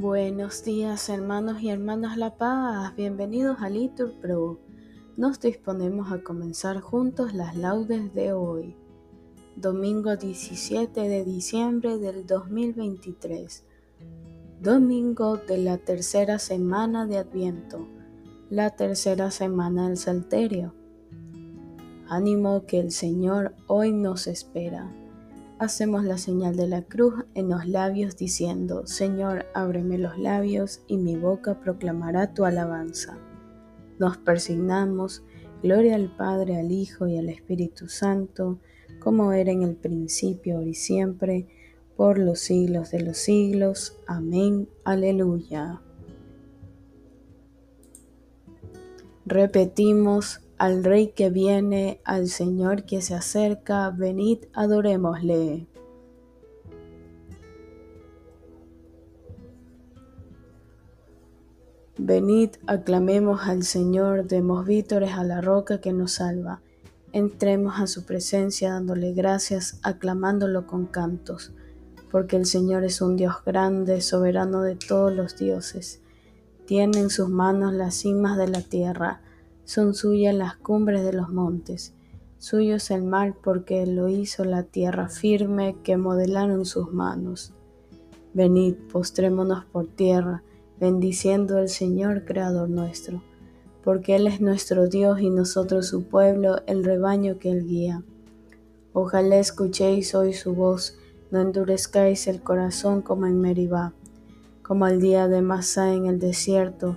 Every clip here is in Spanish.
Buenos días hermanos y hermanas La Paz, bienvenidos a Litur Pro. Nos disponemos a comenzar juntos las laudes de hoy, domingo 17 de diciembre del 2023, domingo de la tercera semana de Adviento, la tercera semana del Salterio. Ánimo que el Señor hoy nos espera hacemos la señal de la cruz en los labios diciendo, Señor, ábreme los labios y mi boca proclamará tu alabanza. Nos persignamos, gloria al Padre, al Hijo y al Espíritu Santo, como era en el principio, ahora y siempre, por los siglos de los siglos. Amén. Aleluya. Repetimos, al Rey que viene, al Señor que se acerca, venid, adorémosle. Venid, aclamemos al Señor, demos vítores a la roca que nos salva. Entremos a su presencia dándole gracias, aclamándolo con cantos, porque el Señor es un Dios grande, soberano de todos los dioses. Tiene en sus manos las cimas de la tierra, son suyas las cumbres de los montes. Suyo es el mar porque lo hizo la tierra firme que modelaron sus manos. Venid, postrémonos por tierra, bendiciendo al Señor Creador nuestro, porque Él es nuestro Dios y nosotros su pueblo, el rebaño que Él guía. Ojalá escuchéis hoy su voz, no endurezcáis el corazón como en Meribá, como al día de Masá en el desierto,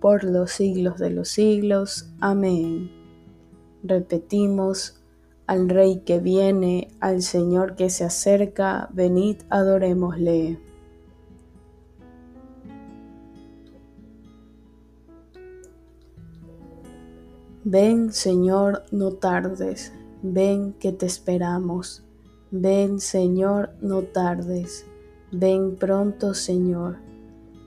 por los siglos de los siglos. Amén. Repetimos, al Rey que viene, al Señor que se acerca, venid, adorémosle. Ven, Señor, no tardes, ven que te esperamos. Ven, Señor, no tardes, ven pronto, Señor.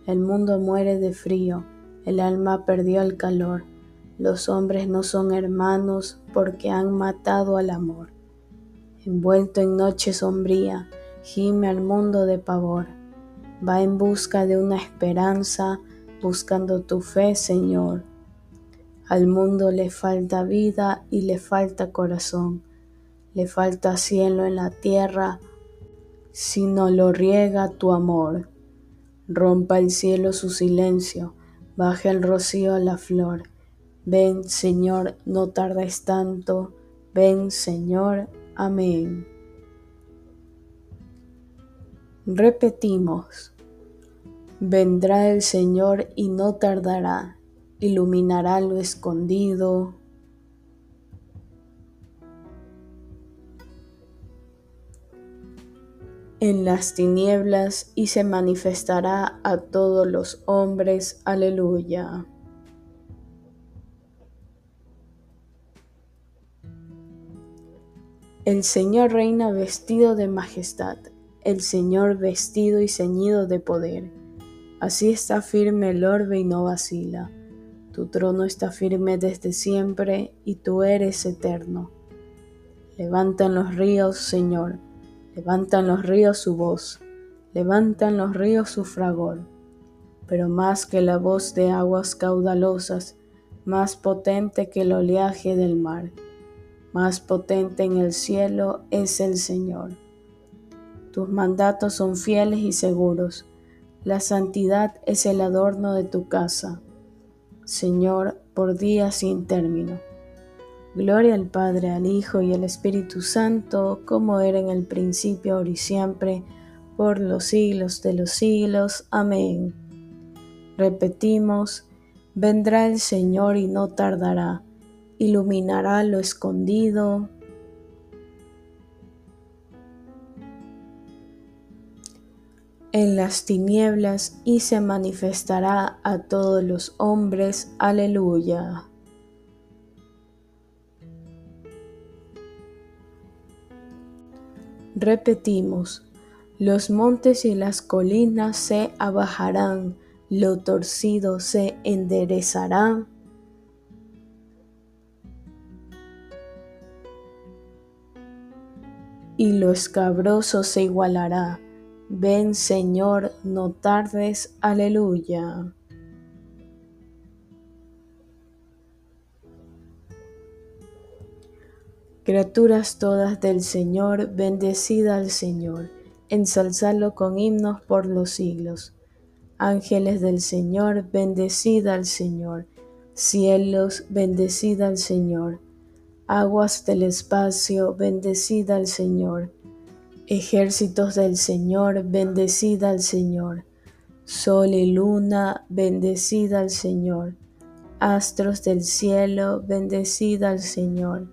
El mundo muere de frío el alma perdió el calor. Los hombres no son hermanos porque han matado al amor. Envuelto en noche sombría, gime al mundo de pavor. Va en busca de una esperanza, buscando tu fe, Señor. Al mundo le falta vida y le falta corazón. Le falta cielo en la tierra si no lo riega tu amor. Rompa el cielo su silencio Baje el rocío a la flor. Ven, Señor, no tardes tanto. Ven, Señor. Amén. Repetimos. Vendrá el Señor y no tardará. Iluminará lo escondido. En las tinieblas y se manifestará a todos los hombres. Aleluya. El Señor reina vestido de majestad, el Señor vestido y ceñido de poder. Así está firme el orbe y no vacila. Tu trono está firme desde siempre y tú eres eterno. Levantan los ríos, Señor Levantan los ríos su voz, levantan los ríos su fragor, pero más que la voz de aguas caudalosas, más potente que el oleaje del mar, más potente en el cielo es el Señor. Tus mandatos son fieles y seguros, la santidad es el adorno de tu casa, Señor, por días sin término. Gloria al Padre, al Hijo y al Espíritu Santo, como era en el principio, ahora y siempre, por los siglos de los siglos. Amén. Repetimos, vendrá el Señor y no tardará, iluminará lo escondido. en las tinieblas y se manifestará a todos los hombres. Aleluya. Repetimos, los montes y las colinas se abajarán, lo torcido se enderezará. Y lo escabroso se igualará. Ven Señor, no tardes. Aleluya. Criaturas todas del Señor, bendecida al Señor, ensalzadlo con himnos por los siglos. Ángeles del Señor, bendecida al Señor. Cielos, bendecida al Señor. Aguas del espacio, bendecida al Señor. Ejércitos del Señor, bendecida al Señor. Sol y luna, bendecida al Señor. Astros del cielo, bendecida al Señor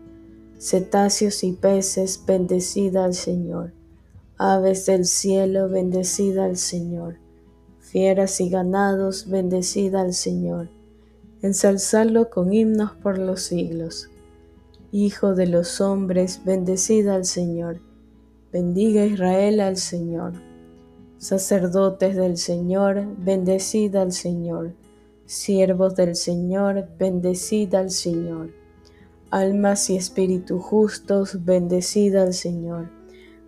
cetáceos y peces, bendecida al Señor. Aves del cielo, bendecida al Señor. Fieras y ganados, bendecida al Señor. Ensalzadlo con himnos por los siglos. Hijo de los hombres, bendecida al Señor. Bendiga Israel al Señor. Sacerdotes del Señor, bendecida al Señor. Siervos del Señor, bendecida al Señor Almas y espíritu justos, bendecida al Señor.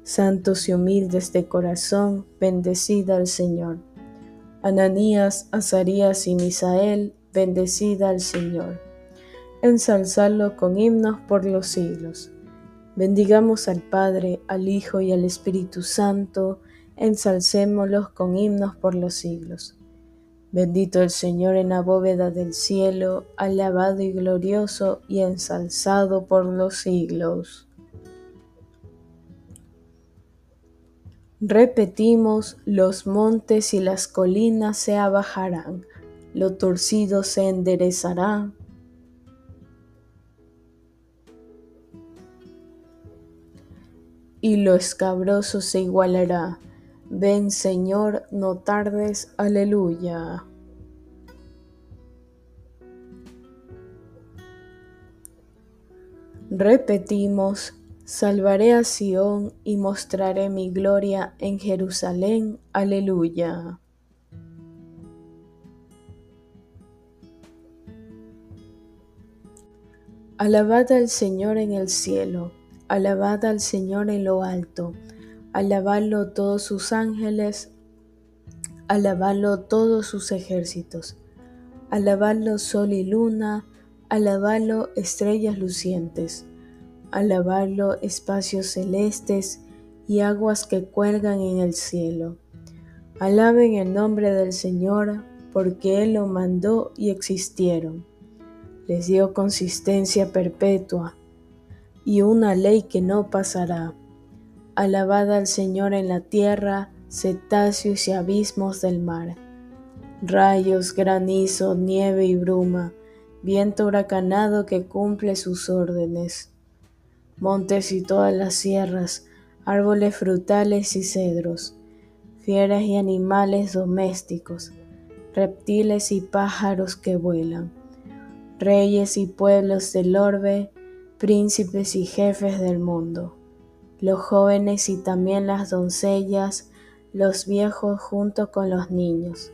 Santos y humildes de corazón, bendecida al Señor. Ananías, Azarías y Misael, bendecida al Señor. Ensalzadlo con himnos por los siglos. Bendigamos al Padre, al Hijo y al Espíritu Santo, ensalcémoslos con himnos por los siglos. Bendito el Señor en la bóveda del cielo, alabado y glorioso y ensalzado por los siglos. Repetimos, los montes y las colinas se abajarán, lo torcido se enderezará. Y lo escabroso se igualará Ven Señor, no tardes, aleluya. Repetimos, salvaré a Sión y mostraré mi gloria en Jerusalén, aleluya. Alabad al Señor en el cielo, alabad al Señor en lo alto Alabadlo todos sus ángeles, alabadlo todos sus ejércitos, alabadlo sol y luna, alabadlo estrellas lucientes, alabadlo espacios celestes y aguas que cuelgan en el cielo. Alaben el nombre del Señor, porque Él lo mandó y existieron. Les dio consistencia perpetua y una ley que no pasará Alabad al Señor en la tierra, cetáceos y abismos del mar. Rayos, granizo, nieve y bruma, viento huracanado que cumple sus órdenes. Montes y todas las sierras, árboles frutales y cedros, fieras y animales domésticos, reptiles y pájaros que vuelan, reyes y pueblos del orbe, príncipes y jefes del mundo los jóvenes y también las doncellas, los viejos junto con los niños.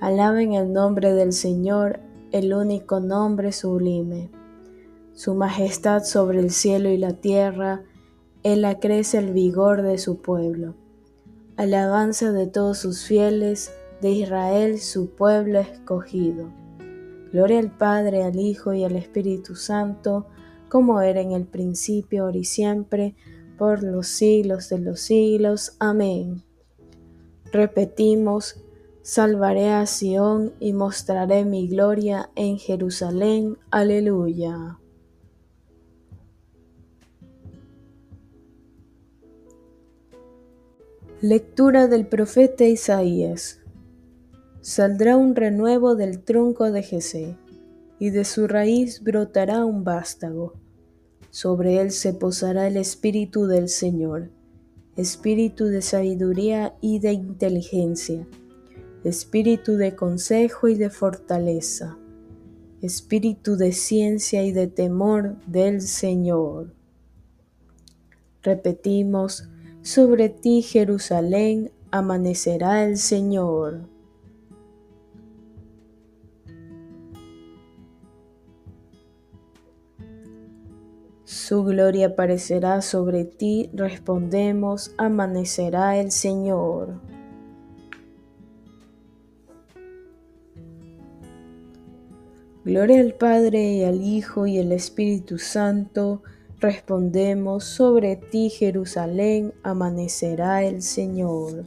Alaben el nombre del Señor, el único nombre sublime. Su majestad sobre el cielo y la tierra, Él acrece el vigor de su pueblo. Alabanza de todos sus fieles, de Israel su pueblo escogido. Gloria al Padre, al Hijo y al Espíritu Santo, como era en el principio, ahora y siempre, por los siglos de los siglos. Amén. Repetimos, Salvaré a Sión y mostraré mi gloria en Jerusalén. Aleluya. Lectura del profeta Isaías. Saldrá un renuevo del tronco de Jesé, y de su raíz brotará un vástago. Sobre él se posará el espíritu del Señor, espíritu de sabiduría y de inteligencia espíritu de consejo y de fortaleza, espíritu de ciencia y de temor del Señor. Repetimos, sobre ti Jerusalén amanecerá el Señor. Su gloria aparecerá sobre ti, respondemos, amanecerá el Señor. Gloria al Padre y al Hijo y al Espíritu Santo. Respondemos, sobre ti Jerusalén amanecerá el Señor.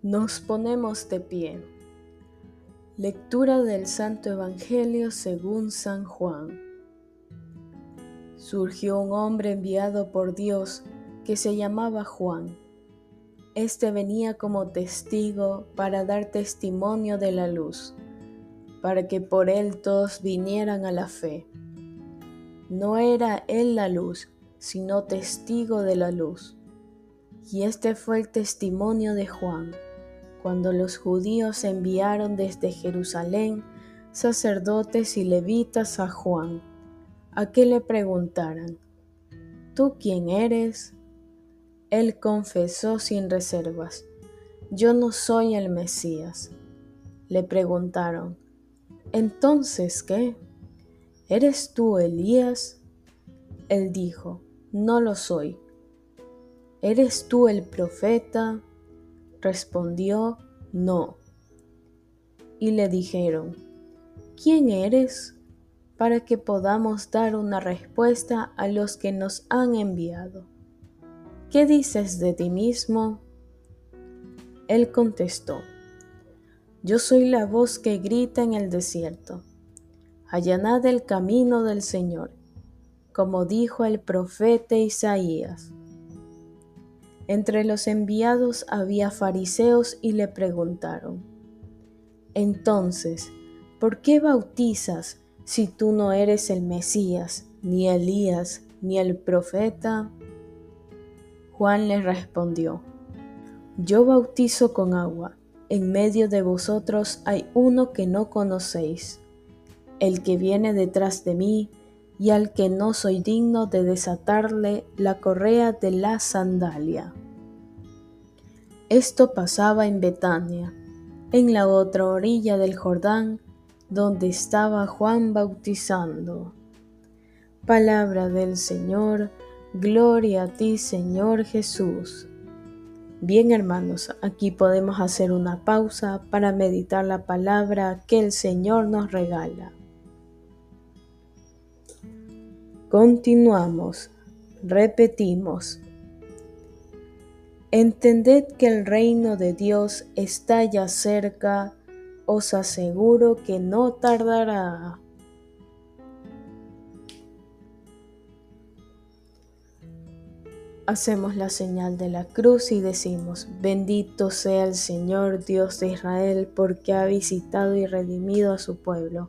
Nos ponemos de pie. Lectura del Santo Evangelio según San Juan. Surgió un hombre enviado por Dios que se llamaba Juan. Este venía como testigo para dar testimonio de la luz, para que por él todos vinieran a la fe. No era él la luz, sino testigo de la luz. Y este fue el testimonio de Juan cuando los judíos enviaron desde Jerusalén sacerdotes y levitas a Juan, a que le preguntaran, ¿tú quién eres? Él confesó sin reservas, yo no soy el Mesías. Le preguntaron, ¿entonces qué? ¿Eres tú Elías? Él dijo, no lo soy. ¿Eres tú el profeta? Respondió, no. Y le dijeron, ¿quién eres? Para que podamos dar una respuesta a los que nos han enviado. ¿Qué dices de ti mismo? Él contestó, Yo soy la voz que grita en el desierto. Allanad el camino del Señor, como dijo el profeta Isaías. Entre los enviados había fariseos y le preguntaron, Entonces, ¿por qué bautizas si tú no eres el Mesías, ni Elías, ni el profeta? Juan les respondió, Yo bautizo con agua, en medio de vosotros hay uno que no conocéis, el que viene detrás de mí, y al que no soy digno de desatarle la correa de la sandalia. Esto pasaba en Betania, en la otra orilla del Jordán, donde estaba Juan bautizando. Palabra del Señor, gloria a ti Señor Jesús. Bien hermanos, aquí podemos hacer una pausa para meditar la palabra que el Señor nos regala. Continuamos, repetimos. Entended que el reino de Dios está ya cerca, os aseguro que no tardará. Hacemos la señal de la cruz y decimos, bendito sea el Señor Dios de Israel, porque ha visitado y redimido a su pueblo,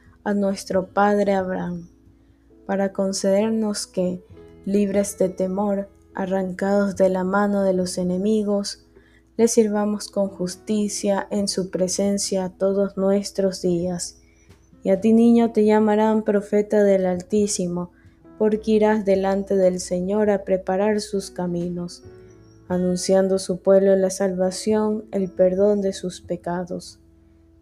a nuestro padre Abraham, para concedernos que, libres de temor, arrancados de la mano de los enemigos, le sirvamos con justicia en su presencia todos nuestros días. Y a ti niño te llamarán profeta del Altísimo, porque irás delante del Señor a preparar sus caminos, anunciando a su pueblo la salvación, el perdón de sus pecados.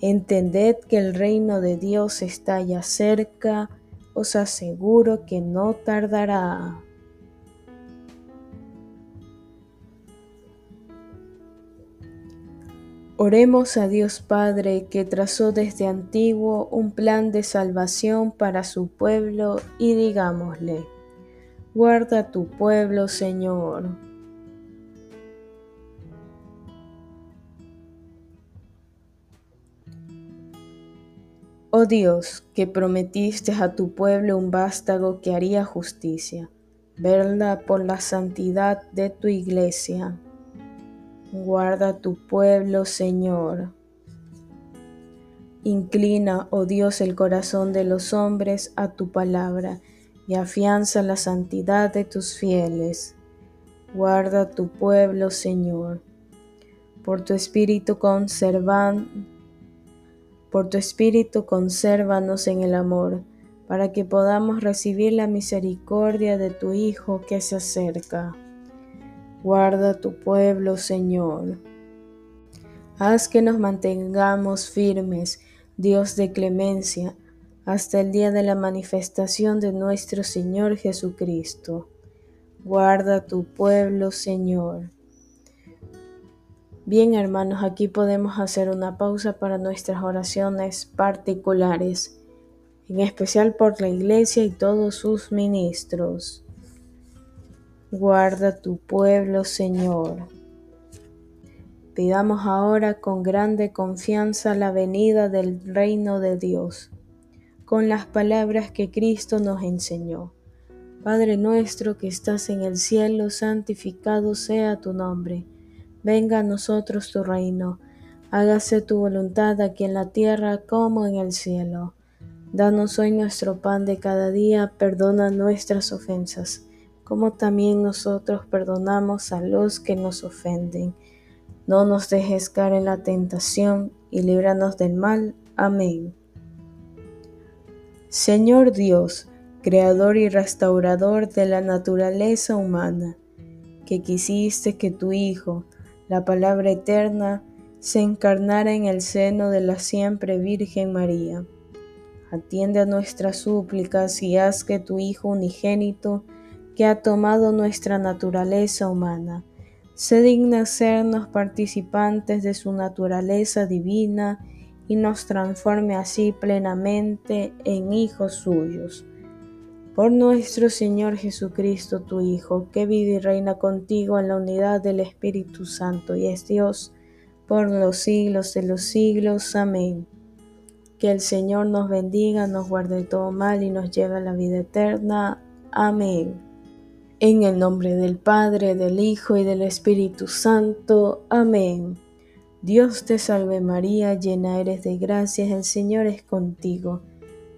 entended que el reino de Dios está ya cerca, os aseguro que no tardará. Oremos a Dios Padre que trazó desde antiguo un plan de salvación para su pueblo y digámosle, guarda tu pueblo Señor. Oh Dios, que prometiste a tu pueblo un vástago que haría justicia, verla por la santidad de tu iglesia Guarda tu pueblo, Señor. Inclina, oh Dios, el corazón de los hombres a tu palabra y afianza la santidad de tus fieles. Guarda tu pueblo, Señor. Por tu espíritu conservan, por tu espíritu consérvanos en el amor, para que podamos recibir la misericordia de tu Hijo que se acerca. Guarda tu pueblo, Señor. Haz que nos mantengamos firmes, Dios de clemencia, hasta el día de la manifestación de nuestro Señor Jesucristo. Guarda tu pueblo, Señor. Bien, hermanos, aquí podemos hacer una pausa para nuestras oraciones particulares, en especial por la Iglesia y todos sus ministros. Guarda tu pueblo, Señor. Pidamos ahora con grande confianza la venida del reino de Dios, con las palabras que Cristo nos enseñó. Padre nuestro que estás en el cielo, santificado sea tu nombre. Venga a nosotros tu reino. Hágase tu voluntad aquí en la tierra como en el cielo. Danos hoy nuestro pan de cada día, perdona nuestras ofensas como también nosotros perdonamos a los que nos ofenden. No nos dejes caer en la tentación y líbranos del mal. Amén. Señor Dios, Creador y restaurador de la naturaleza humana, que quisiste que tu Hijo, la palabra eterna, se encarnara en el seno de la siempre Virgen María. Atiende a nuestras súplicas y haz que tu Hijo unigénito que ha tomado nuestra naturaleza humana. Se digna sernos participantes de su naturaleza divina y nos transforme así plenamente en hijos suyos. Por nuestro Señor Jesucristo, tu Hijo, que vive y reina contigo en la unidad del Espíritu Santo y es Dios por los siglos de los siglos. Amén. Que el Señor nos bendiga, nos guarde todo mal y nos lleve a la vida eterna. Amén. En el nombre del Padre, del Hijo y del Espíritu Santo. Amén. Dios te salve María, llena eres de gracias, el Señor es contigo.